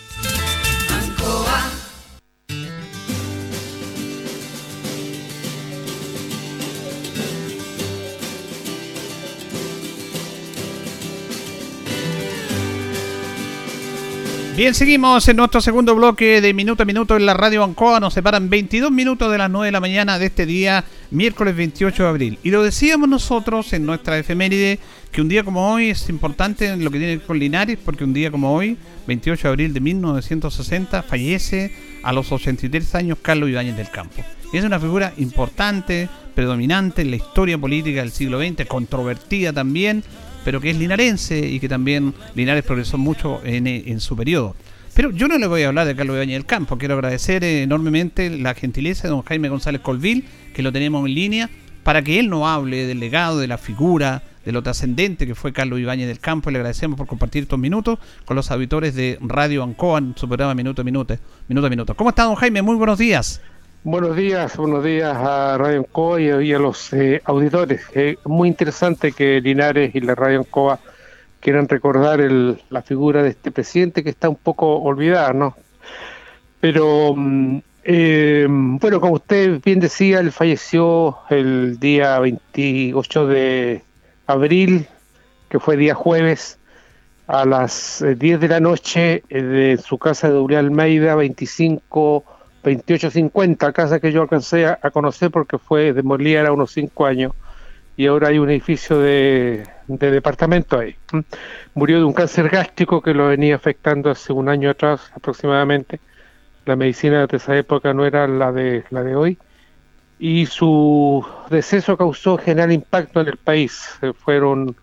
Bien, seguimos en nuestro segundo bloque de Minuto a Minuto en la Radio Ancoa. Nos separan 22 minutos de las 9 de la mañana de este día, miércoles 28 de abril. Y lo decíamos nosotros en nuestra efeméride, que un día como hoy es importante en lo que tiene que ver con Linares, porque un día como hoy, 28 de abril de 1960, fallece a los 83 años Carlos Ibáñez del Campo. Es una figura importante, predominante en la historia política del siglo XX, controvertida también, pero que es linarense y que también Linares progresó mucho en, su periodo. Pero yo no le voy a hablar de Carlos Ibañez del Campo. Quiero agradecer enormemente la gentileza de don Jaime González Colvil, que lo tenemos en línea, para que él nos hable del legado, de la figura, de lo trascendente que fue Carlos Ibáñez del Campo. Le agradecemos por compartir estos minutos con los auditores de Radio Ancoa en su programa Minuto a Minuto. Minuto a Minuto. ¿Cómo está, don Jaime? Muy buenos días. Buenos días, buenos días a Radio Ancoa y a los eh, auditores. Es muy interesante que Linares y la Radio Ancoa quieran recordar la figura de este presidente que está un poco olvidada, ¿no? Pero, mm, eh, bueno, como usted bien decía, él falleció el día 28 de abril, que fue día jueves, a las 10 eh, de la noche de su casa de Uriel Almeida, 25 2850, casa que yo alcancé a, conocer porque fue demolida a unos 5 años y ahora hay un edificio de, departamento ahí. Murió de un cáncer gástrico que lo venía afectando hace un año atrás aproximadamente. La medicina de esa época no era la de, la de hoy. Y su deceso causó general impacto en el país. Fueron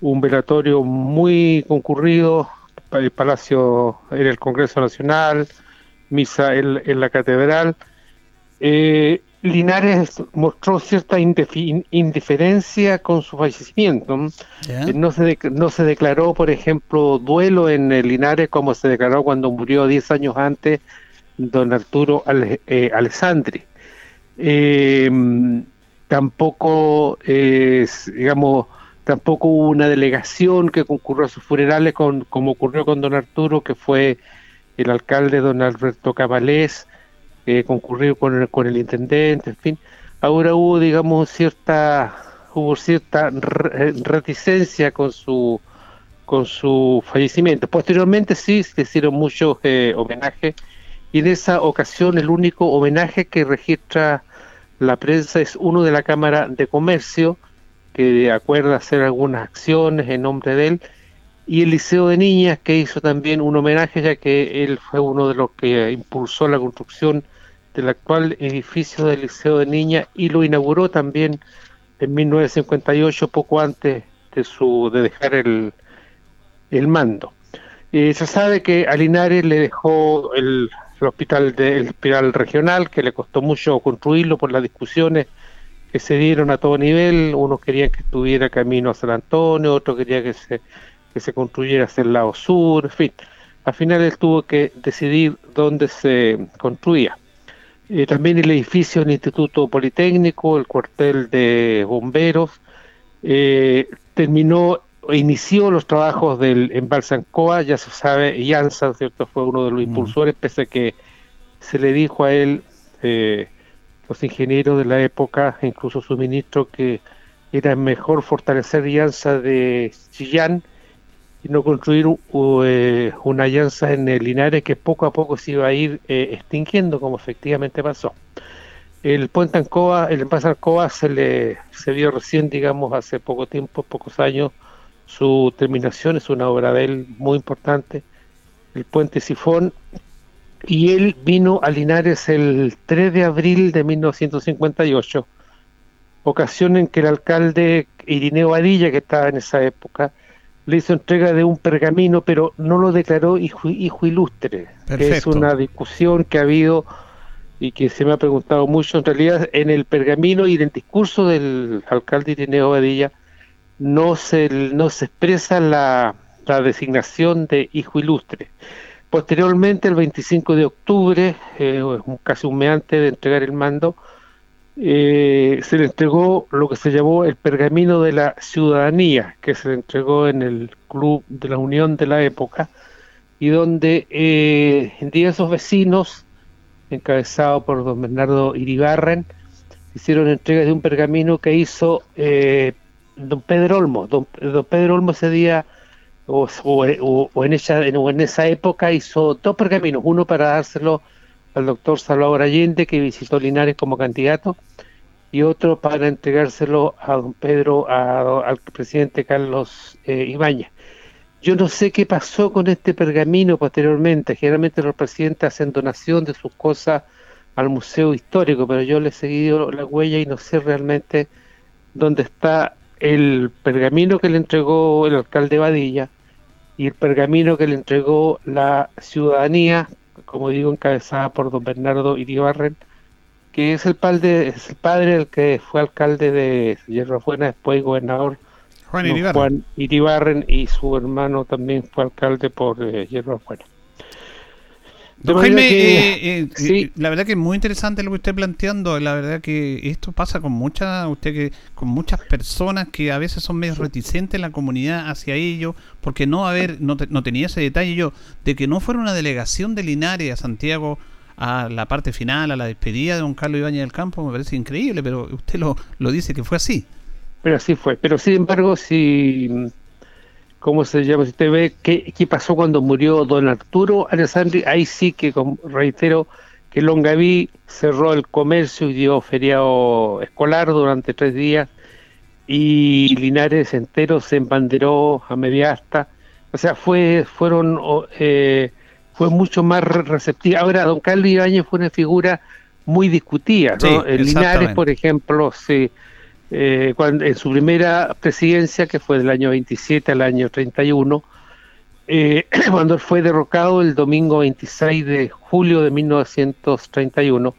un velatorio muy concurrido, el Palacio, en el Congreso Nacional, misa en, la catedral. Eh, Linares mostró cierta indiferencia con su fallecimiento. Eh, no se, no se declaró, por ejemplo, duelo en Linares como se declaró cuando murió 10 años antes don Arturo eh, Alessandri. Em, tampoco, digamos, tampoco hubo una delegación que concurrió a sus funerales con, como ocurrió con don Arturo, que fue el alcalde don Alberto Cabalés, que concurrió con el, con el intendente, en fin. Ahora hubo, digamos, cierta hubo cierta reticencia con su con su fallecimiento. Posteriormente sí se hicieron muchos eh, homenajes y en esa ocasión el único homenaje que registra la prensa es uno de la Cámara de Comercio que acuerda hacer algunas acciones en nombre de él y el Liceo de Niñas que hizo también un homenaje ya que él fue uno de los que impulsó la construcción del actual edificio del Liceo de Niñas y lo inauguró también en 1958, poco antes de su de dejar el, el mando. Eh, se sabe que a Linares le dejó el, hospital del hospital regional, que le costó mucho construirlo por las discusiones que se dieron a todo nivel. Unos querían que estuviera camino a San Antonio, otros querían que se, que se construyera hacia el lado sur, en fin. Al final él tuvo que decidir dónde se construía. Eh, también el edificio del Instituto Politécnico, el cuartel de bomberos, eh, terminó, inició los trabajos del embalse Ancoa, ya se sabe, Janssen, ¿cierto? Fue uno de los impulsores, pese a que se le dijo a él, eh, los ingenieros de la época, incluso su ministro, que era mejor fortalecer Llanza de Chillán y no construir eh, una alianza en Linares que poco a poco se iba a ir eh, extinguiendo, como efectivamente pasó. El puente Ancoa, el envase Ancoa se le se vio recién, digamos, hace poco tiempo, pocos años, su terminación es una obra de él muy importante. El puente Sifón, y él vino a Linares el 3 de abril de 1958, ocasión en que el alcalde Irineo Vadilla, que estaba en esa época, le hizo entrega de un pergamino, pero no lo declaró hijo, ilustre, que es una discusión que ha habido y que se me ha preguntado mucho. En realidad, en el pergamino y en el discurso del alcalde Irineo Badilla no se, no se expresa la, designación de hijo ilustre. Posteriormente, el 25 de octubre, eh, casi un mes antes de entregar el mando, eh, se le entregó lo que se llamó el pergamino de la ciudadanía, que se le entregó en el Club de la Unión de la época, y donde eh, diversos vecinos, encabezados por don Bernardo Iribarren, hicieron entrega de un pergamino que hizo eh, don Pedro Olmo. Don, Pedro Olmo ese día, o, en esa, o en esa época, hizo dos pergaminos, uno para dárselo al doctor Salvador Allende, que visitó Linares como candidato, y otro para entregárselo a don Pedro, al presidente Carlos eh. Yo no sé qué pasó con este pergamino posteriormente. Generalmente los presidentes hacen donación de sus cosas al Museo Histórico, pero yo le he seguido la huella y no sé realmente dónde está el pergamino que le entregó el alcalde Badilla y el pergamino que le entregó la ciudadanía como digo, encabezada por don Bernardo Iribarren, que es el padre, es el padre del que fue alcalde de Hierro Buena, después gobernador Juan Iribarren. y su hermano también fue alcalde por eh, Hierro Buena. Don Jaime, eh, eh, eh, la verdad que es muy interesante lo que usted planteando. La verdad que esto pasa con muchas, usted que con muchas personas que a veces son medio reticentes en la comunidad hacia ello, porque no haber, no, no tenía ese detalle yo de que no fuera una delegación de Linares a Santiago a la parte final, a la despedida de don Carlos Ibáñez del Campo, me parece increíble, pero usted lo, lo dice que fue así. Pero así fue. Pero sin embargo, si ¿cómo se llama? Si usted ve qué, qué pasó cuando murió don Arturo Alessandri, ahí sí que reitero que Longaví cerró el comercio y dio feriado escolar durante tres días y Linares entero se embanderó a media asta. O sea, fue, fueron, eh, fue mucho más receptiva. Ahora, don Carlos Ibáñez fue una figura muy discutida, ¿no? Linares, por ejemplo, se eh, en su primera presidencia, que fue del año 27 al año 31, eh, cuando fue derrocado el domingo 26 de julio de 1931,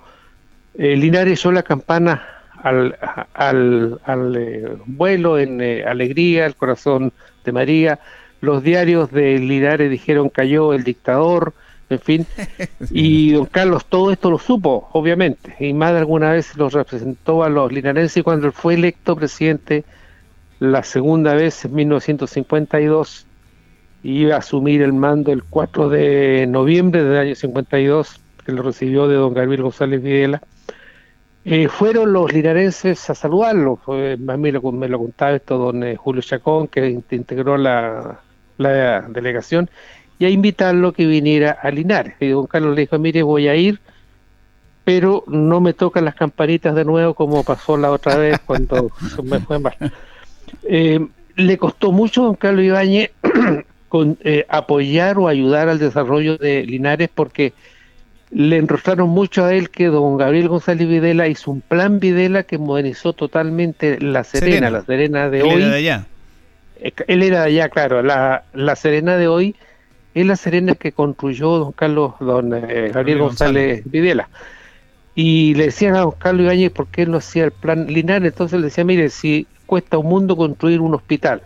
Eh, Linares echó la campana al eh, vuelo en eh, alegría, el corazón de María. Los diarios de Linares dijeron cayó el dictador, en fin. Y don Carlos todo esto lo supo, obviamente, y más de alguna vez lo representó a los linarenses cuando fue electo presidente la segunda vez en 1952 iba a asumir el mando el 4 de noviembre del año 52, que lo recibió de don Gabriel González Videla. Eh, fueron los linarenses a saludarlo, a mí me lo contaba esto don eh, Julio Chacón, que integró la, la delegación, y a invitarlo que viniera a Linares. Y don Carlos le dijo, mire, voy a ir, pero no me tocan las campanitas de nuevo como pasó la otra vez cuando me fue mal. Eh, le costó mucho a don Carlos Ibáñez con, eh, apoyar o ayudar al desarrollo de Linares porque le enrostraron mucho a él que don Gabriel González Videla hizo un plan Videla que modernizó totalmente La Serena, la Serena de Él hoy. era de allá. Él era de allá, claro. La, la Serena de hoy es la Serena que construyó don Carlos, don eh, Gabriel González Videla. Y le decían a don Carlos Ibáñez por qué él no hacía el plan Linares. Entonces le decía, mire, si cuesta un mundo construir un hospital,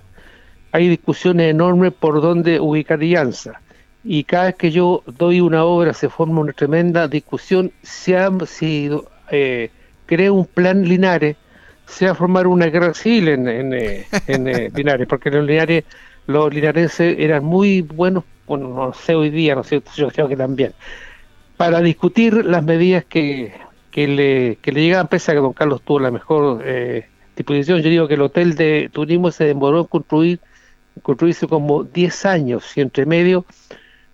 hay discusiones enormes por dónde ubicar Llanza. Y cada vez que yo doy una obra se forma una tremenda discusión si, ha- si eh, creo un plan Linares, se va a formar una guerra civil en, en, eh, en, eh, Linares, porque los Linares, los linarenses eran muy buenos, bueno, no sé hoy día, no sé, yo creo que también, para discutir las medidas que, que, le, que le llegaban, pese a que don Carlos tuvo la mejor eh, disposición. Yo digo que el hotel de turismo se demoró en construir, construirse como 10 años, y entre medio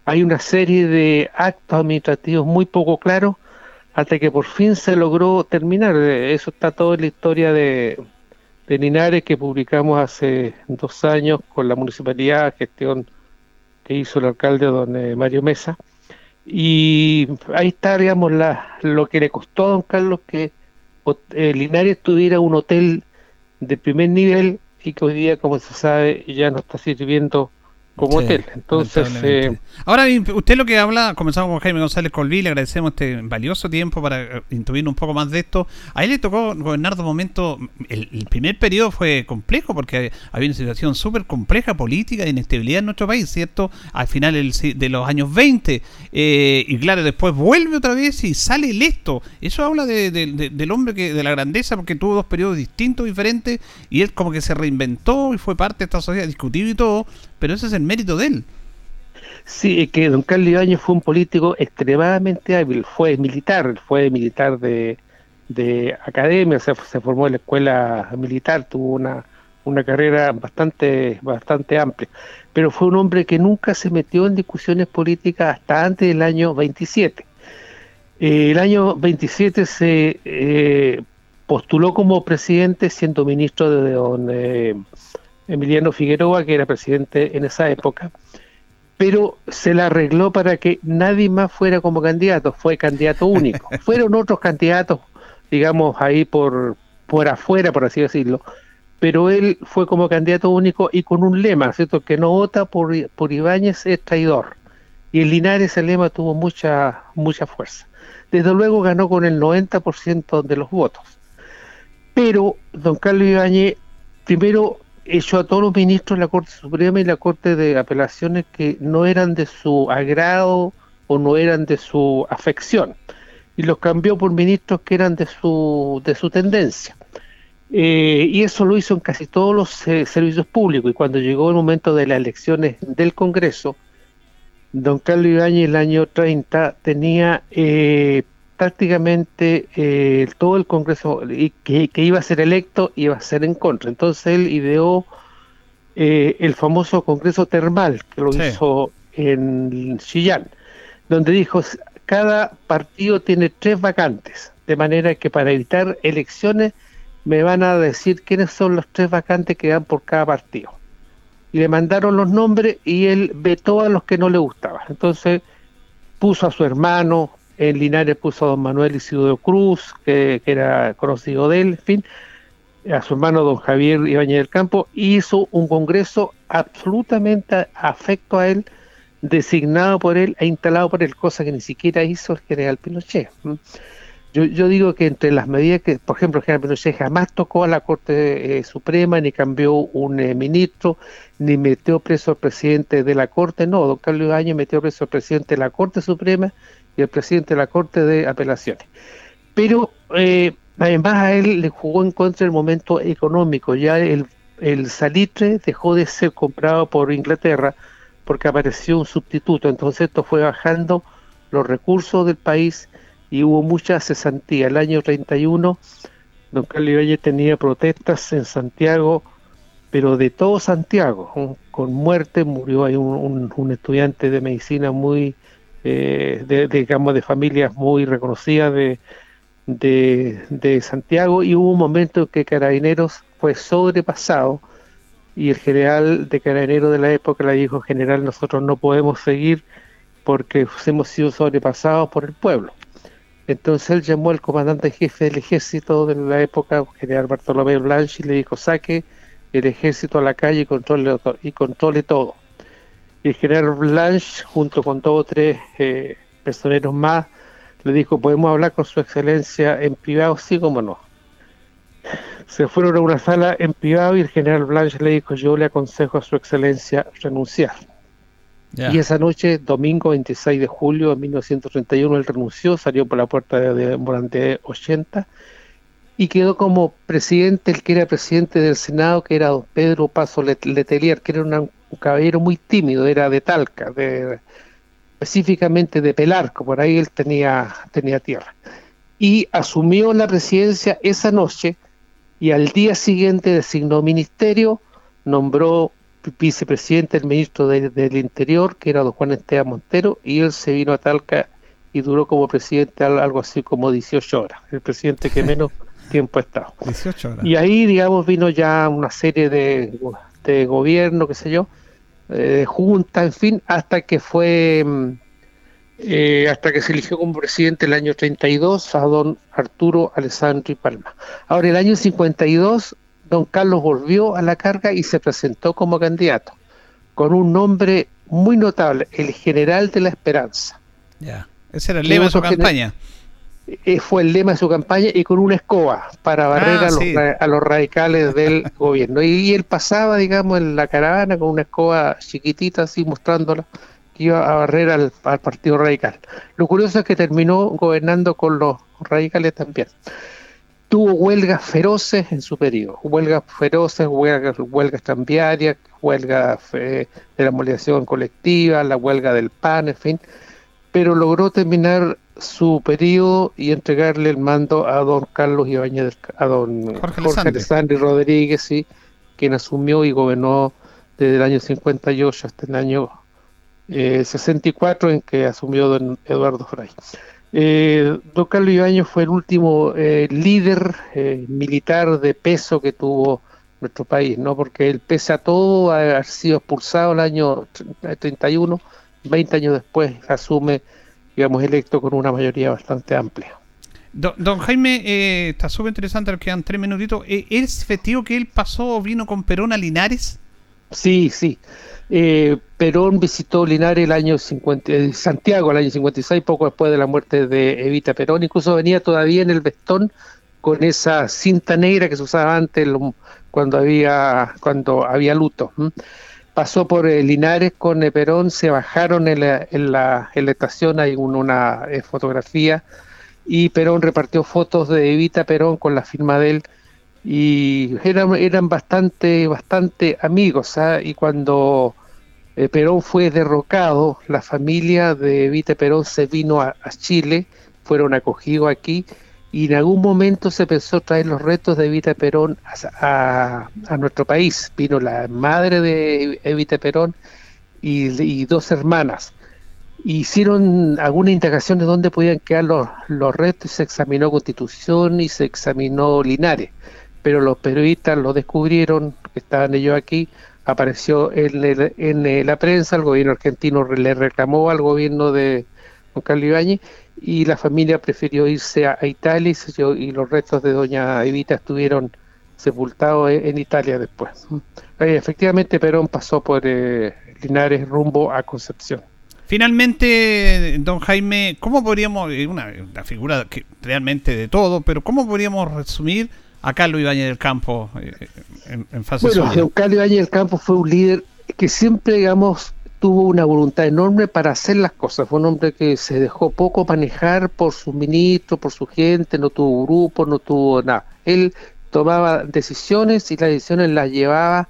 hay una serie de actos administrativos muy poco claros hasta que por fin se logró terminar. Eso está todo en la historia de, de Linares que publicamos hace dos años con la municipalidad, gestión que hizo el alcalde don eh, Mario Mesa. Y ahí está, digamos, la, lo que le costó a don Carlos que eh, Linares tuviera un hotel de primer nivel y que hoy día, como se sabe, ya no está sirviendo como Sí, hotel. Entonces, eh, Ahora, usted lo que habla, comenzamos con Jaime González Colví, le agradecemos este valioso tiempo para eh, intuir un poco más de esto. A él le tocó gobernar dos momentos, el, el primer periodo fue complejo porque había una situación súper compleja política de inestabilidad en nuestro país, ¿cierto? Al final el de los años 20, eh, y claro, después vuelve otra vez y sale electo. Eso habla de- de- de- del hombre que de la grandeza porque tuvo dos periodos distintos, diferentes, y él como que se reinventó y fue parte de esta sociedad discutido y todo, pero ese es el mérito de él. Sí, es que don Carlos Ibáñez fue un político extremadamente hábil, fue militar, fue militar de, de academia, se, formó en la escuela militar, tuvo una, una carrera bastante, bastante amplia, pero fue un hombre que nunca se metió en discusiones políticas hasta antes del año 27. Eh, el año 27 se eh, postuló como presidente siendo ministro de don eh, Emiliano Figueroa, que era presidente en esa época pero se la arregló para que nadie más fuera como candidato, fue candidato único. Fueron otros candidatos, digamos, ahí por, por afuera, por así decirlo, pero él fue como candidato único y con un lema, ¿cierto? Que no vota por, por Ibáñez es traidor. Y en Linares ese lema tuvo mucha, mucha fuerza. Desde luego ganó con el 90% de los votos. Pero don Carlos Ibáñez primero echó a todos los ministros de la Corte Suprema y la Corte de Apelaciones que no eran de su agrado o no eran de su afección y los cambió por ministros que eran de su de su tendencia. Eh, y eso lo hizo en casi todos los eh, servicios públicos y cuando llegó el momento de las elecciones del Congreso don Carlos Ibáñez el año 30 tenía eh, prácticamente eh, todo el Congreso y que, que iba a ser electo iba a ser en contra. Entonces él ideó eh, el famoso Congreso Termal que lo Sí. hizo en Chillán, donde dijo cada partido tiene tres vacantes, de manera que para evitar elecciones me van a decir quiénes son los tres vacantes que dan por cada partido. Y le mandaron los nombres y él vetó a los que no le gustaban. Entonces puso a su hermano, en Linares puso a don Manuel Isidro Cruz, que, era conocido de él, en fin, a su hermano don Javier Ibáñez del Campo, hizo un congreso absolutamente afecto a él, designado por él e instalado por él, cosa que ni siquiera hizo el general Pinochet. Yo, yo digo que entre las medidas que, por ejemplo, el general Pinochet jamás tocó a la Corte eh, Suprema, ni cambió un eh, ministro, ni metió preso al presidente de la Corte, no, don Carlos Ibañez metió preso al presidente de la Corte Suprema y al presidente de la Corte de Apelaciones. Pero eh, además a él le jugó en contra el momento económico, ya el, el salitre dejó de ser comprado por Inglaterra porque apareció un sustituto, entonces esto fue bajando los recursos del país y hubo mucha cesantía. El año 31, don Carlos Valle tenía protestas en Santiago, pero de todo Santiago, con muerte, murió ahí un, estudiante de medicina muy, eh, de, de familias muy reconocidas de, de, Santiago, y hubo un momento en que Carabineros fue sobrepasado, y el general de Carabineros de la época le dijo, general, nosotros no podemos seguir porque hemos sido sobrepasados por el pueblo. Entonces él llamó al comandante jefe del ejército de la época, general Bartolomé Blanche, y le dijo, saque el ejército a la calle y controle, y controle todo. Y el general Blanche, junto con dos o tres eh, personeros más, le dijo, ¿podemos hablar con su excelencia en privado? Sí, como no. Se fueron a una sala en privado y el general Blanche le dijo, yo le aconsejo a su excelencia renunciar. Y esa noche, domingo 26 de julio de 1931, él renunció, salió por la puerta de, Morante 80 y quedó como presidente, el que era presidente del Senado, que era don Pedro Paso Letelier, que era un caballero muy tímido, era de Talca, de, específicamente de Pelarco, por ahí él tenía, tenía tierra. Y asumió la presidencia esa noche y al día siguiente designó ministerio, nombró vicepresidente, el ministro del Interior, que era don Juan Esteban Montero, y él se vino a Talca y duró como presidente algo así como 18 horas, el presidente que menos tiempo estado. 18 horas. Y ahí, digamos, vino ya una serie de, de gobierno, qué sé yo, eh, de junta, en fin, hasta que fue, mm, eh, hasta que se eligió como presidente el año 32 a don Arturo Alessandro y Palma. Ahora, el año 52 don Carlos volvió a la carga y se presentó como candidato, con un nombre muy notable, el General de la Esperanza. Ya, ese era el lema de su campaña. Fue el lema de su campaña y con una escoba para barrer ah, a, los, radicales del gobierno. Y, él pasaba, digamos, en la caravana con una escoba chiquitita, así mostrándola, que iba a barrer al Partido Radical. Lo curioso es que terminó gobernando con los radicales también tuvo huelgas feroces en su periodo, huelgas feroces, huelgas, huelgas cambiarias, huelgas de la movilización colectiva, la huelga del PAN, en fin, pero logró terminar su periodo y entregarle el mando a don Carlos Ibáñez, a don Jorge, Alessandri Rodríguez, ¿sí? quien asumió y gobernó desde el año 58 hasta el año 64 eh, en que asumió don Eduardo Frey. Eh, don Carlos Ibañez fue el último eh, líder eh, militar de peso que tuvo nuestro país, ¿no? Porque él, pese a todo, ha sido expulsado el año 31, 20 años después asume, digamos, electo con una mayoría bastante amplia. Don, Jaime, está súper interesante, nos quedan tres minutitos. ¿Es efectivo que él pasó, vino con Perón a Linares? Sí, sí. Eh, Perón visitó Linares el año 50, eh, Santiago el año 56, poco después de la muerte de Evita Perón. Incluso venía todavía en el vestón con esa cinta negra que se usaba antes cuando había cuando había luto. Pasó por eh, Linares con Perón, se bajaron en la, en la, estación, hay una fotografía, y Perón repartió fotos de Evita Perón con la firma de él y eran, eran bastante, bastante amigos. ¿ah? Y cuando eh, Perón fue derrocado, la familia de Evita Perón se vino a, Chile, fueron acogidos aquí y en algún momento se pensó traer los restos de Evita Perón a, nuestro país. Vino la madre de Evita Perón y, dos hermanas. Hicieron alguna indagación de dónde podían quedar los, los restos y se examinó Constitución y se examinó Linares pero los periodistas lo descubrieron, estaban ellos aquí, apareció en, la prensa, el gobierno argentino le reclamó al gobierno de Don Carlos Ibáñez y la familia prefirió irse a, Italia y, los restos de doña Evita estuvieron sepultados en, Italia después. Eh, efectivamente Perón pasó por eh, Linares rumbo a Concepción. Finalmente, don Jaime, ¿cómo podríamos, una, una figura que realmente de todo, pero cómo podríamos resumir a Carlos Ibáñez del Campo eh, en, en, fase Bueno, Carlos Ibáñez del Campo fue un líder que siempre, digamos, tuvo una voluntad enorme para hacer las cosas. Fue un hombre que se dejó poco manejar por sus ministros, por su gente, no tuvo grupo, no tuvo nada. Él tomaba decisiones y las decisiones las llevaba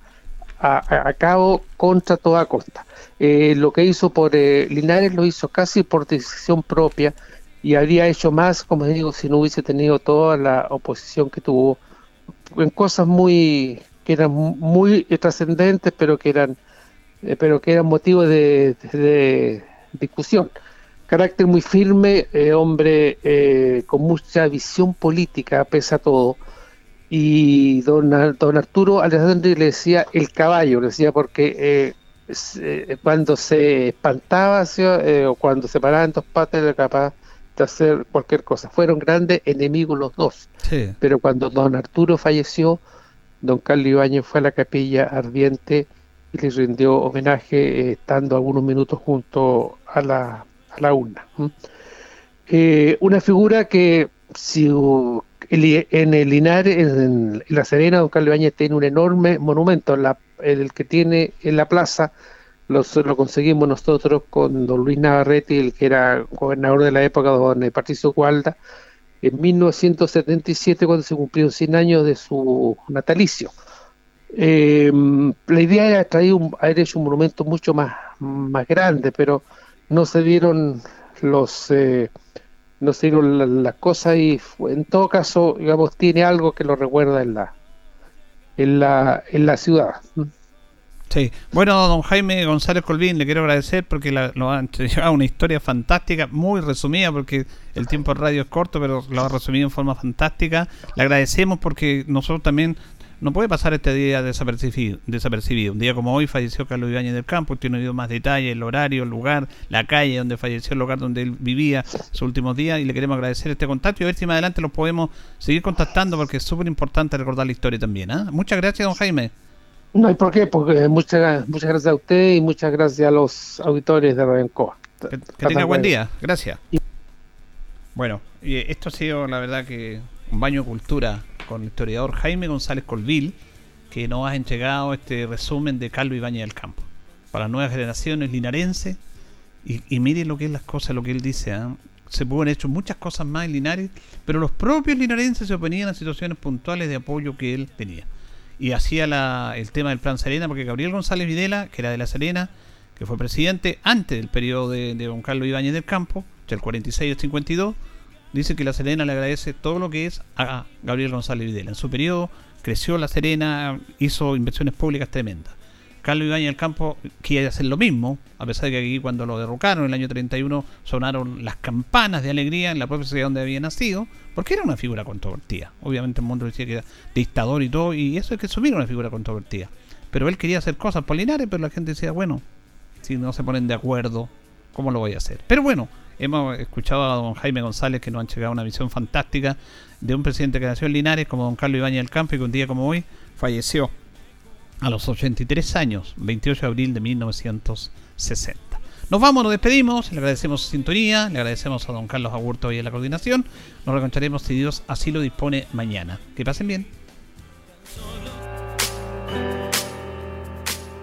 a, cabo contra toda costa. Eh, lo que hizo por eh, Linares lo hizo casi por decisión propia y habría hecho más, como digo, si no hubiese tenido toda la oposición que tuvo en cosas muy que eran muy trascendentes, pero que eran eh, pero que eran motivo de, discusión. Carácter muy firme, hombre con mucha visión política, pese a todo y don, don Arturo Alessandri le decía el caballo, le decía porque eh, eh, cuando se espantaba eh, o cuando se paraba en dos patas era capaz de hacer cualquier cosa. Fueron grandes enemigos los dos, pero cuando don Arturo falleció, don Carlos Ibáñez fue a la capilla ardiente y le rindió homenaje estando algunos minutos junto a la, a la urna. una figura que si en el Linares, en, La Serena, don Carlos Ibáñez tiene un enorme monumento, la, el que tiene en la plaza, los, lo conseguimos nosotros con don Luis Navarrete, el que era gobernador de la época, don Patricio Gualda, en 1977, cuando se cumplieron 100 años de su natalicio. Em, la idea era traer un, un monumento mucho más, más grande, pero no se dieron los... Eh, no sé las cosas y en todo caso, digamos, tiene algo que lo recuerda en la, en la, en la ciudad. Sí, bueno, don Jaime González Colvín, le quiero agradecer porque la, nos han llevado una historia fantástica, muy resumida, porque el tiempo de radio es corto, pero lo ha resumido en forma fantástica. Le agradecemos porque nosotros también no puede pasar este día desapercibido, desapercibido. Un día como hoy falleció Carlos Ibáñez del Campo, usted no más detalles, el horario, el lugar, la calle donde falleció, el lugar donde él vivía sus últimos días y le queremos agradecer este contacto y a ver si más adelante los podemos seguir contactando porque es súper importante recordar la historia también. ¿ah? Muchas gracias, don Jaime. No hay por qué, porque muchas, muchas gracias a usted y muchas gracias a los auditores de Ravencoa. Que, que tenga buen día, gracias. Bueno, y esto ha sido la verdad que un baño de cultura con el historiador Jaime González Colville, que nos ha entregado este resumen de Carlos Ibañez del Campo. Para nuevas generaciones linarenses, y, y miren lo que es las cosas, lo que él dice, ¿ah? se pueden hecho muchas cosas más en Linares, pero los propios linarenses se oponían a situaciones puntuales de apoyo que él tenía. Y hacía el tema del Plan Serena, porque Gabriel González Videla, que era de La Serena, que fue presidente antes del periodo de, don Carlos Ibáñez del Campo, del 46 al 52, dice que La Serena le agradece todo lo que es a Gabriel González Videla. En su periodo creció La Serena, hizo inversiones públicas tremendas. Carlos Ibáñez del Campo quiere hacer lo mismo, a pesar de que aquí cuando lo derrocaron en el año 31 sonaron las campanas de alegría en la propia ciudad donde había nacido, porque era una figura controvertida. Obviamente el mundo decía que era dictador y todo, y eso es que asumir una figura controvertida. Pero él quería hacer cosas polinares, pero la gente decía, bueno, si no se ponen de acuerdo, ¿cómo lo voy a hacer? Pero bueno, Hemos escuchado a don Jaime González que nos han llegado una visión fantástica de un presidente que nació en Linares como don Carlos Ibáñez del Campo y que un día como hoy falleció a los 83 años, 28 de abril de 1960. Nos vamos, nos despedimos, le agradecemos su sintonía, le agradecemos a don Carlos Agurto y a la coordinación. Nos reencontraremos si Dios así lo dispone mañana. Que pasen bien.